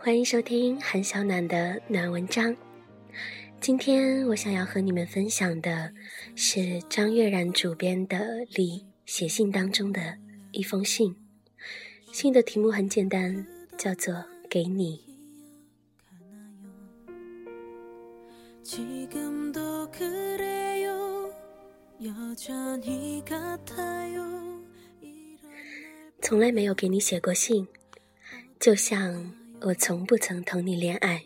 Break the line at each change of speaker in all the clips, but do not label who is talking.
欢迎收听韩小暖的暖文章。今天我想要和你们分享的是张悦然主编的《李写信当中的一封信。信的题目很简单，叫做《给你》。从来没有给你写过信，就像我从不曾同你恋爱。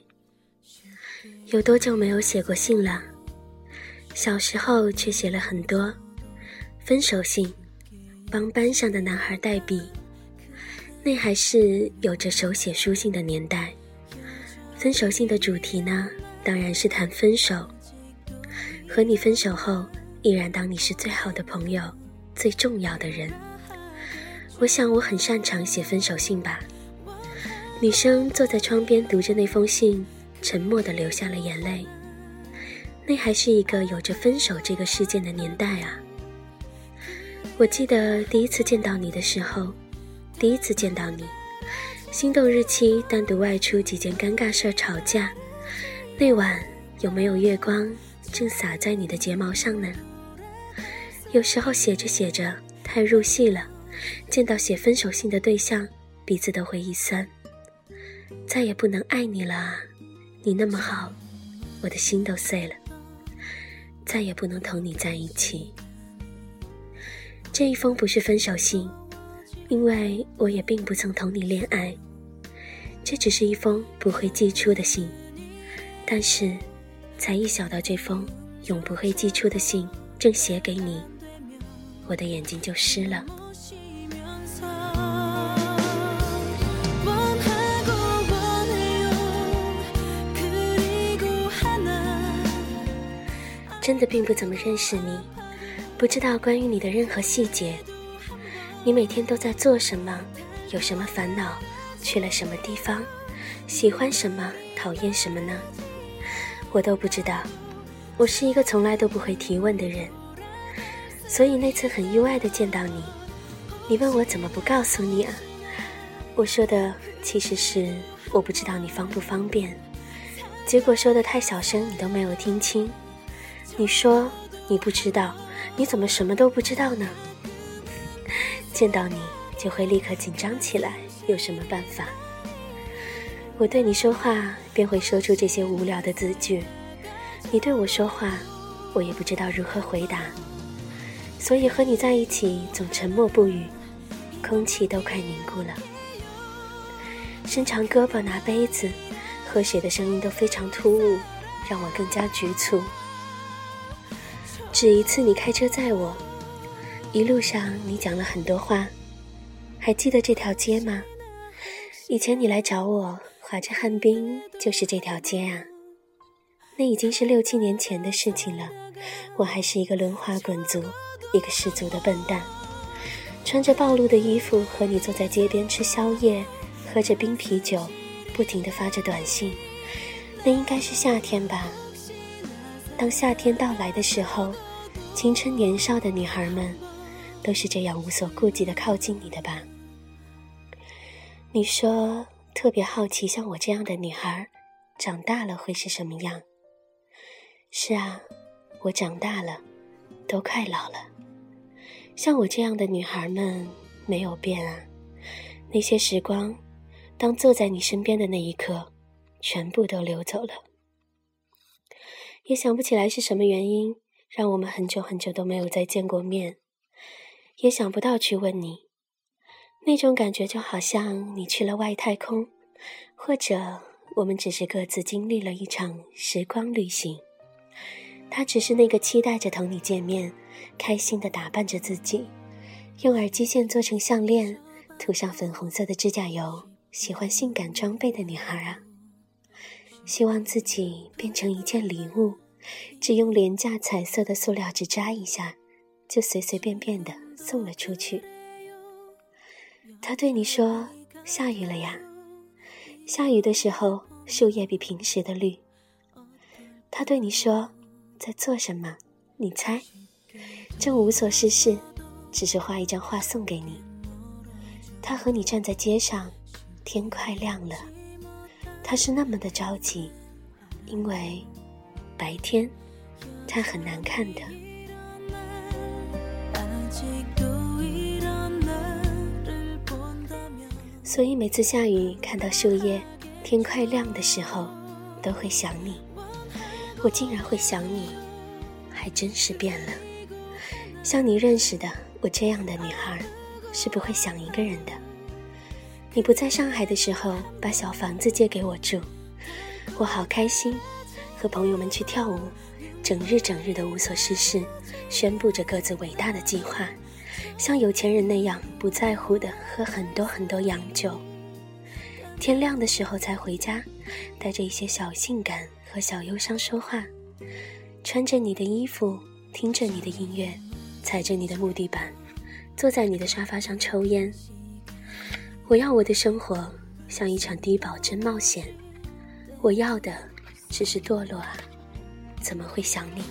有多久没有写过信了？小时候却写了很多分手信，帮班上的男孩代笔。那还是有着手写书信的年代。分手信的主题呢，当然是谈分手。和你分手后，依然当你是最好的朋友，最重要的人。我想我很擅长写分手信吧。女生坐在窗边读着那封信，沉默地流下了眼泪。那还是一个有着分手这个事件的年代啊。我记得第一次见到你的时候，第一次见到你，心动日期单独外出几件尴尬事吵架。那晚有没有月光正洒在你的睫毛上呢？有时候写着写着太入戏了。见到写分手信的对象，鼻子都会一酸。再也不能爱你了，你那么好，我的心都碎了。再也不能同你在一起。这一封不是分手信，因为我也并不曾同你恋爱。这只是一封不会寄出的信，但是，才一想到这封永不会寄出的信正写给你，我的眼睛就湿了。真的并不怎么认识你，不知道关于你的任何细节。你每天都在做什么？有什么烦恼？去了什么地方？喜欢什么？讨厌什么呢？我都不知道。我是一个从来都不会提问的人，所以那次很意外的见到你。你问我怎么不告诉你啊？我说的其实是我不知道你方不方便。结果说的太小声，你都没有听清。你说你不知道，你怎么什么都不知道呢？见到你就会立刻紧张起来，有什么办法？我对你说话便会说出这些无聊的字句，你对我说话，我也不知道如何回答，所以和你在一起总沉默不语，空气都快凝固了。伸长胳膊拿杯子，喝水的声音都非常突兀，让我更加局促。只一次，你开车载我，一路上你讲了很多话，还记得这条街吗？以前你来找我，划着旱冰，就是这条街啊。那已经是六七年前的事情了，我还是一个轮滑滚族，一个十足的笨蛋，穿着暴露的衣服和你坐在街边吃宵夜，喝着冰啤酒，不停地发着短信。那应该是夏天吧。当夏天到来的时候。青春年少的女孩们，都是这样无所顾忌的靠近你的吧？你说特别好奇，像我这样的女孩，长大了会是什么样？是啊，我长大了，都快老了。像我这样的女孩们没有变啊。那些时光，当坐在你身边的那一刻，全部都流走了。也想不起来是什么原因。让我们很久很久都没有再见过面，也想不到去问你，那种感觉就好像你去了外太空，或者我们只是各自经历了一场时光旅行。他只是那个期待着同你见面，开心的打扮着自己，用耳机线做成项链，涂上粉红色的指甲油，喜欢性感装备的女孩啊！希望自己变成一件礼物。只用廉价彩色的塑料纸扎一下，就随随便便的送了出去。他对你说：“下雨了呀。”下雨的时候，树叶比平时的绿。他对你说：“在做什么？”你猜？正无所事事，只是画一张画送给你。他和你站在街上，天快亮了，他是那么的着急，因为白天他很难看的。所以每次下雨，看到树叶，天快亮的时候，都会想你。我竟然会想你，还真是变了。像你认识的我这样的女孩，是不会想一个人的。你不在上海的时候，把小房子借给我住，我好开心，和朋友们去跳舞，整日整日的无所事事，宣布着各自伟大的计划。像有钱人那样不在乎的喝很多很多洋酒，天亮的时候才回家，带着一些小性感和小忧伤说话，穿着你的衣服，听着你的音乐，踩着你的木地板，坐在你的沙发上抽烟。我要我的生活像一场低保真冒险，我要的只是堕落啊，怎么会想你呢？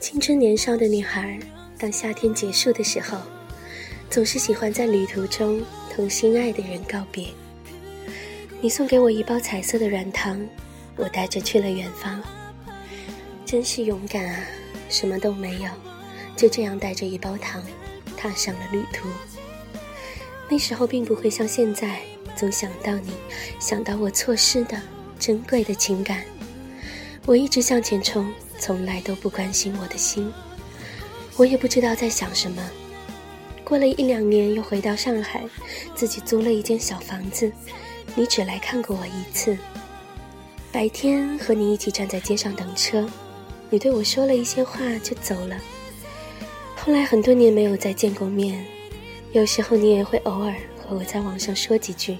青春年少的女孩，当夏天结束的时候，总是喜欢在旅途中同心爱的人告别。你送给我一包彩色的软糖，我带着去了远方。真是勇敢啊！什么都没有，就这样带着一包糖，踏上了旅途。那时候并不会像现在，总想到你，想到我错失的珍贵的情感。我一直向前冲。从来都不关心我的心，我也不知道在想什么。过了一两年，又回到上海，自己租了一间小房子。你只来看过我一次，白天和你一起站在街上等车，你对我说了一些话就走了。后来很多年没有再见过面，有时候你也会偶尔和我在网上说几句。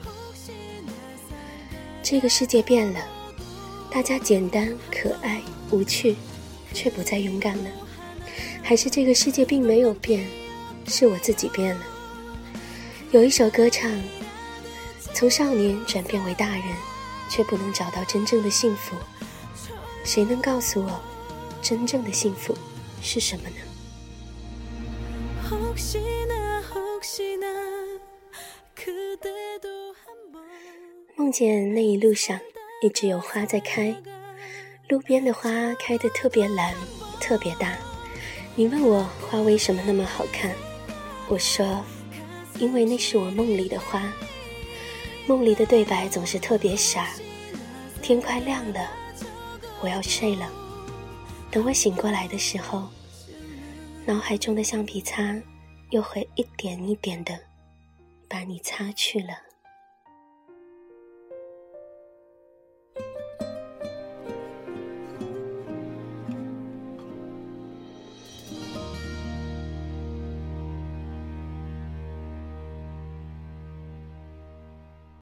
这个世界变了，大家简单、可爱、无趣。却不再勇敢了，还是这个世界并没有变，是我自己变了。有一首歌唱：从少年转变为大人，却不能找到真正的幸福。谁能告诉我，真正的幸福是什么呢？梦见那一路上一直有花在开。路边的花开得特别蓝，特别大。你问我花为什么那么好看，我说，因为那是我梦里的花。梦里的对白总是特别傻。天快亮了，我要睡了。等我醒过来的时候，脑海中的橡皮擦又会一点一点的把你擦去了。